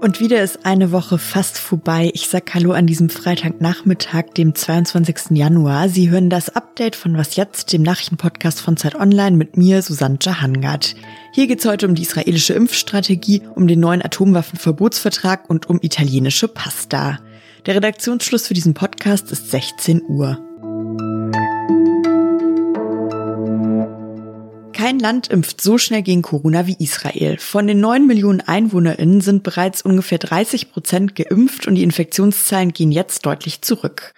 Und wieder ist eine Woche fast vorbei. Ich sag Hallo an diesem Freitagnachmittag, dem 22. Januar. Sie hören das Update von Was Jetzt, dem Nachrichtenpodcast von Zeit Online mit mir, Susanne Jahangard. Hier geht's heute um die israelische Impfstrategie, um den neuen Atomwaffenverbotsvertrag und um italienische Pasta. Der Redaktionsschluss für diesen Podcast ist 16 Uhr. Kein Land impft so schnell gegen Corona wie Israel. Von den 9 Millionen EinwohnerInnen sind bereits ungefähr 30 Prozent geimpft und die Infektionszahlen gehen jetzt deutlich zurück.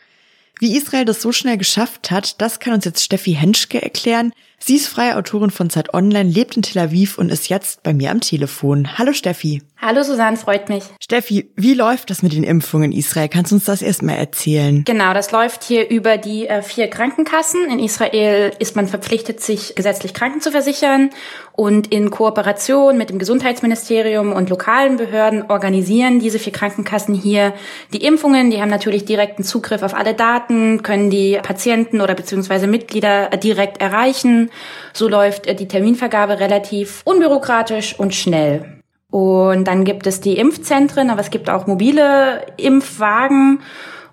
Wie Israel das so schnell geschafft hat, das kann uns jetzt Steffi Henschke erklären. Sie ist freie Autorin von Zeit Online, lebt in Tel Aviv und ist jetzt bei mir am Telefon. Hallo Steffi. Hallo Susanne, freut mich. Steffi, wie läuft das mit den Impfungen in Israel? Kannst du uns das erstmal erzählen? Genau, das läuft hier über die äh, vier Krankenkassen. In Israel ist man verpflichtet, sich gesetzlich Kranken zu versichern und in Kooperation mit dem Gesundheitsministerium und lokalen Behörden organisieren diese vier Krankenkassen hier die Impfungen. Die haben natürlich direkten Zugriff auf alle Daten, können die Patienten oder beziehungsweise Mitglieder direkt erreichen. So läuft äh, die Terminvergabe relativ unbürokratisch und schnell. Und dann gibt es die Impfzentren, aber es gibt auch mobile Impfwagen.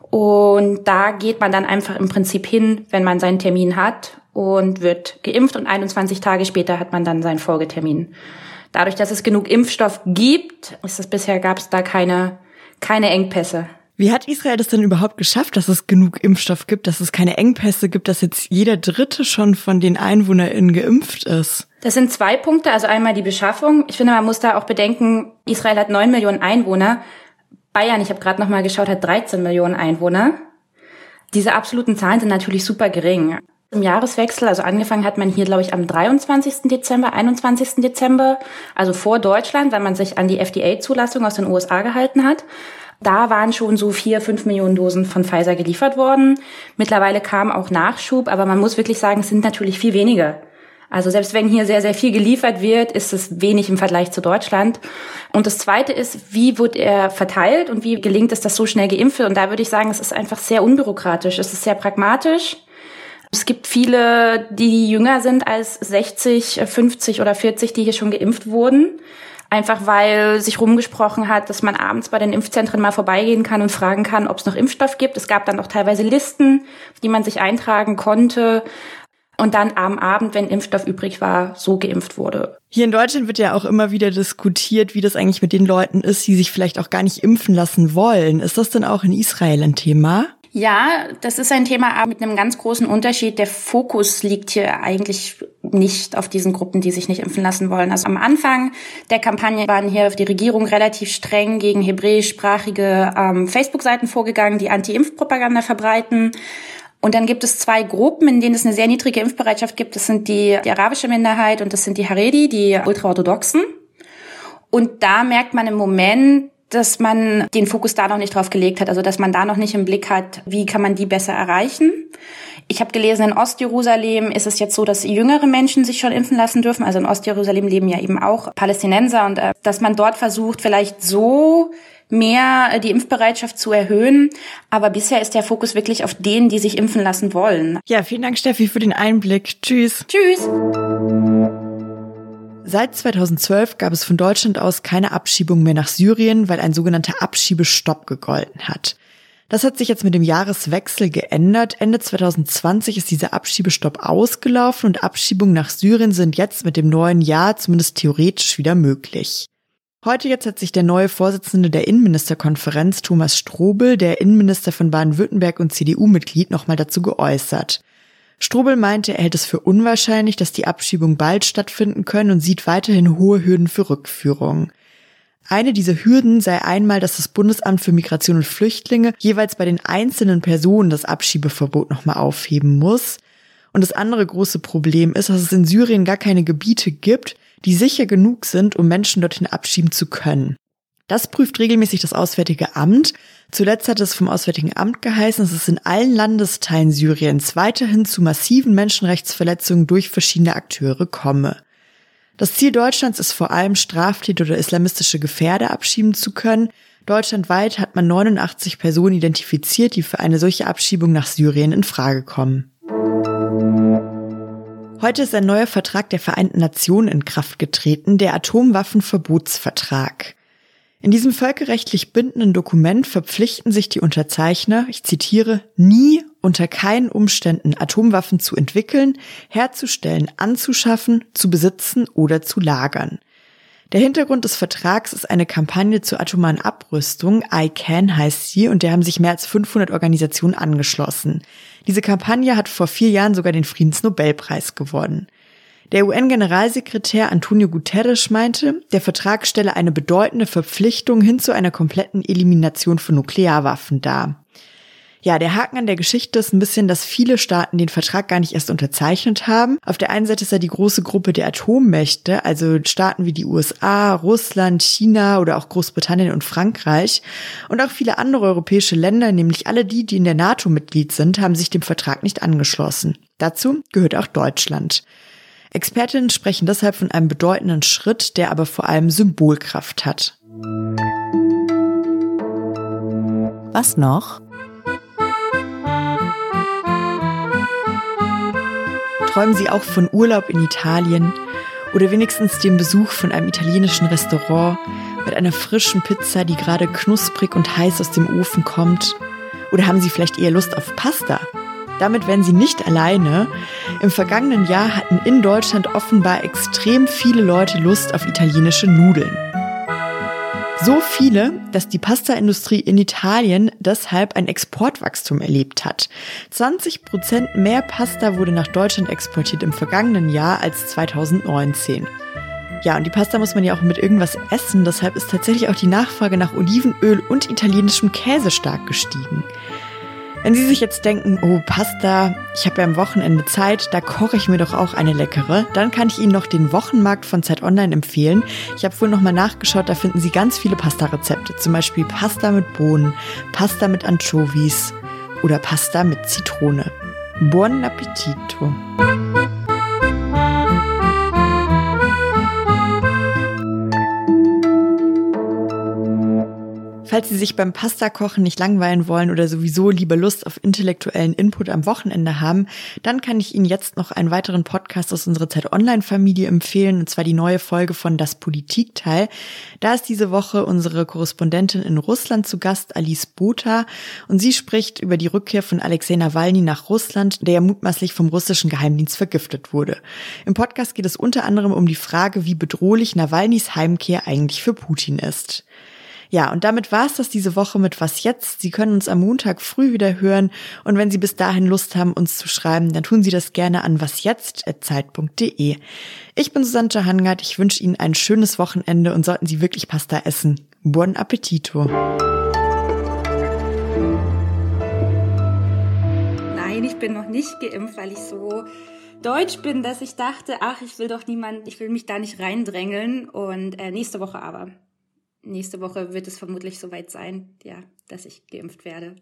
Und da geht man dann einfach im Prinzip hin, wenn man seinen Termin hat und wird geimpft und 21 Tage später hat man dann seinen Folgetermin. Dadurch, dass es genug Impfstoff gibt, ist es bisher gab es da keine, keine Engpässe. Wie hat Israel das denn überhaupt geschafft, dass es genug Impfstoff gibt, dass es keine Engpässe gibt, dass jetzt jeder Dritte schon von den EinwohnerInnen geimpft ist? Das sind zwei Punkte. Also einmal die Beschaffung. Ich finde, man muss da auch bedenken, Israel hat neun Millionen Einwohner. Bayern, ich habe gerade noch mal geschaut, hat 13 Millionen Einwohner. Diese absoluten Zahlen sind natürlich super gering. Im Jahreswechsel, also angefangen hat man hier, glaube ich, am 23. Dezember, 21. Dezember, also vor Deutschland, weil man sich an die FDA-Zulassung aus den USA gehalten hat. Da waren schon so vier, fünf Millionen Dosen von Pfizer geliefert worden. Mittlerweile kam auch Nachschub, aber man muss wirklich sagen, es sind natürlich viel weniger. Also selbst wenn hier sehr, sehr viel geliefert wird, ist es wenig im Vergleich zu Deutschland. Und das Zweite ist, wie wird er verteilt und wie gelingt es, dass so schnell geimpft wird? Und da würde ich sagen, es ist einfach sehr unbürokratisch. Es ist sehr pragmatisch. Es gibt viele, die jünger sind als 60, 50 oder 40, die hier schon geimpft wurden. Einfach weil sich rumgesprochen hat, dass man abends bei den Impfzentren mal vorbeigehen kann und fragen kann, ob es noch Impfstoff gibt. Es gab dann auch teilweise Listen, die man sich eintragen konnte und dann am Abend, wenn Impfstoff übrig war, so geimpft wurde. Hier in Deutschland wird ja auch immer wieder diskutiert, wie das eigentlich mit den Leuten ist, die sich vielleicht auch gar nicht impfen lassen wollen. Ist das denn auch in Israel ein Thema? Ja, das ist ein Thema aber mit einem ganz großen Unterschied. Der Fokus liegt hier eigentlich nicht auf diesen Gruppen, die sich nicht impfen lassen wollen. Also am Anfang der Kampagne waren hier auf die Regierung relativ streng gegen hebräischsprachige ähm, Facebook-Seiten vorgegangen, die Anti-Impfpropaganda verbreiten. Und dann gibt es zwei Gruppen, in denen es eine sehr niedrige Impfbereitschaft gibt. Das sind die, die arabische Minderheit und das sind die Haredi, die ultraorthodoxen. Und da merkt man im Moment, dass man den Fokus da noch nicht drauf gelegt hat, also dass man da noch nicht im Blick hat, wie kann man die besser erreichen. Ich habe gelesen, in Ostjerusalem ist es jetzt so, dass jüngere Menschen sich schon impfen lassen dürfen. Also in Ostjerusalem leben ja eben auch Palästinenser und äh, dass man dort versucht, vielleicht so mehr äh, die Impfbereitschaft zu erhöhen. Aber bisher ist der Fokus wirklich auf denen, die sich impfen lassen wollen. Ja, vielen Dank, Steffi, für den Einblick. Tschüss. Tschüss. Seit 2012 gab es von Deutschland aus keine Abschiebung mehr nach Syrien, weil ein sogenannter Abschiebestopp gegolten hat. Das hat sich jetzt mit dem Jahreswechsel geändert. Ende 2020 ist dieser Abschiebestopp ausgelaufen und Abschiebungen nach Syrien sind jetzt mit dem neuen Jahr zumindest theoretisch wieder möglich. Heute jetzt hat sich der neue Vorsitzende der Innenministerkonferenz, Thomas Strobel, der Innenminister von Baden-Württemberg und CDU-Mitglied, nochmal dazu geäußert. Strobel meinte, er hält es für unwahrscheinlich, dass die Abschiebungen bald stattfinden können und sieht weiterhin hohe Hürden für Rückführung. Eine dieser Hürden sei einmal, dass das Bundesamt für Migration und Flüchtlinge jeweils bei den einzelnen Personen das Abschiebeverbot nochmal aufheben muss. Und das andere große Problem ist, dass es in Syrien gar keine Gebiete gibt, die sicher genug sind, um Menschen dorthin abschieben zu können. Das prüft regelmäßig das Auswärtige Amt. Zuletzt hat es vom Auswärtigen Amt geheißen, dass es in allen Landesteilen Syriens weiterhin zu massiven Menschenrechtsverletzungen durch verschiedene Akteure komme. Das Ziel Deutschlands ist vor allem, Straftäter oder islamistische Gefährder abschieben zu können. Deutschlandweit hat man 89 Personen identifiziert, die für eine solche Abschiebung nach Syrien in Frage kommen. Heute ist ein neuer Vertrag der Vereinten Nationen in Kraft getreten, der Atomwaffenverbotsvertrag. In diesem völkerrechtlich bindenden Dokument verpflichten sich die Unterzeichner, ich zitiere, nie unter keinen Umständen Atomwaffen zu entwickeln, herzustellen, anzuschaffen, zu besitzen oder zu lagern. Der Hintergrund des Vertrags ist eine Kampagne zur atomaren Abrüstung. ICANN heißt sie und der haben sich mehr als 500 Organisationen angeschlossen. Diese Kampagne hat vor vier Jahren sogar den Friedensnobelpreis gewonnen. Der UN-Generalsekretär Antonio Guterres meinte, der Vertrag stelle eine bedeutende Verpflichtung hin zu einer kompletten Elimination von Nuklearwaffen dar. Ja, der Haken an der Geschichte ist ein bisschen, dass viele Staaten den Vertrag gar nicht erst unterzeichnet haben. Auf der einen Seite ist da die große Gruppe der Atommächte, also Staaten wie die USA, Russland, China oder auch Großbritannien und Frankreich. Und auch viele andere europäische Länder, nämlich alle die, die in der NATO Mitglied sind, haben sich dem Vertrag nicht angeschlossen. Dazu gehört auch Deutschland. Expertinnen sprechen deshalb von einem bedeutenden Schritt, der aber vor allem Symbolkraft hat. Was noch? Träumen Sie auch von Urlaub in Italien oder wenigstens dem Besuch von einem italienischen Restaurant mit einer frischen Pizza, die gerade knusprig und heiß aus dem Ofen kommt? Oder haben Sie vielleicht eher Lust auf Pasta? Damit wären Sie nicht alleine. Im vergangenen Jahr hatten in Deutschland offenbar extrem viele Leute Lust auf italienische Nudeln. So viele, dass die Pastaindustrie in Italien deshalb ein Exportwachstum erlebt hat. 20 Prozent mehr Pasta wurde nach Deutschland exportiert im vergangenen Jahr als 2019. Ja, und die Pasta muss man ja auch mit irgendwas essen, deshalb ist tatsächlich auch die Nachfrage nach Olivenöl und italienischem Käse stark gestiegen. Wenn Sie sich jetzt denken, oh Pasta, ich habe ja am Wochenende Zeit, da koche ich mir doch auch eine leckere, dann kann ich Ihnen noch den Wochenmarkt von Zeit Online empfehlen. Ich habe wohl nochmal nachgeschaut, da finden Sie ganz viele Pasta-Rezepte, zum Beispiel Pasta mit Bohnen, Pasta mit Anchovies oder Pasta mit Zitrone. Buon appetito! Falls Sie sich beim Pastakochen nicht langweilen wollen oder sowieso lieber Lust auf intellektuellen Input am Wochenende haben, dann kann ich Ihnen jetzt noch einen weiteren Podcast aus unserer Zeit Online-Familie empfehlen, und zwar die neue Folge von Das Politikteil. Da ist diese Woche unsere Korrespondentin in Russland zu Gast, Alice Botha, und sie spricht über die Rückkehr von Alexei Nawalny nach Russland, der ja mutmaßlich vom russischen Geheimdienst vergiftet wurde. Im Podcast geht es unter anderem um die Frage, wie bedrohlich Nawalnys Heimkehr eigentlich für Putin ist. Ja, und damit war es das diese Woche mit Was jetzt? Sie können uns am Montag früh wieder hören und wenn Sie bis dahin Lust haben, uns zu schreiben, dann tun Sie das gerne an wasjetzt.zeit.de. Ich bin Susanne Hangard, ich wünsche Ihnen ein schönes Wochenende und sollten Sie wirklich Pasta essen. Buon appetito! Nein, ich bin noch nicht geimpft, weil ich so deutsch bin, dass ich dachte, ach, ich will doch niemand, ich will mich da nicht reindrängeln und äh, nächste Woche aber nächste Woche wird es vermutlich soweit sein, ja, dass ich geimpft werde.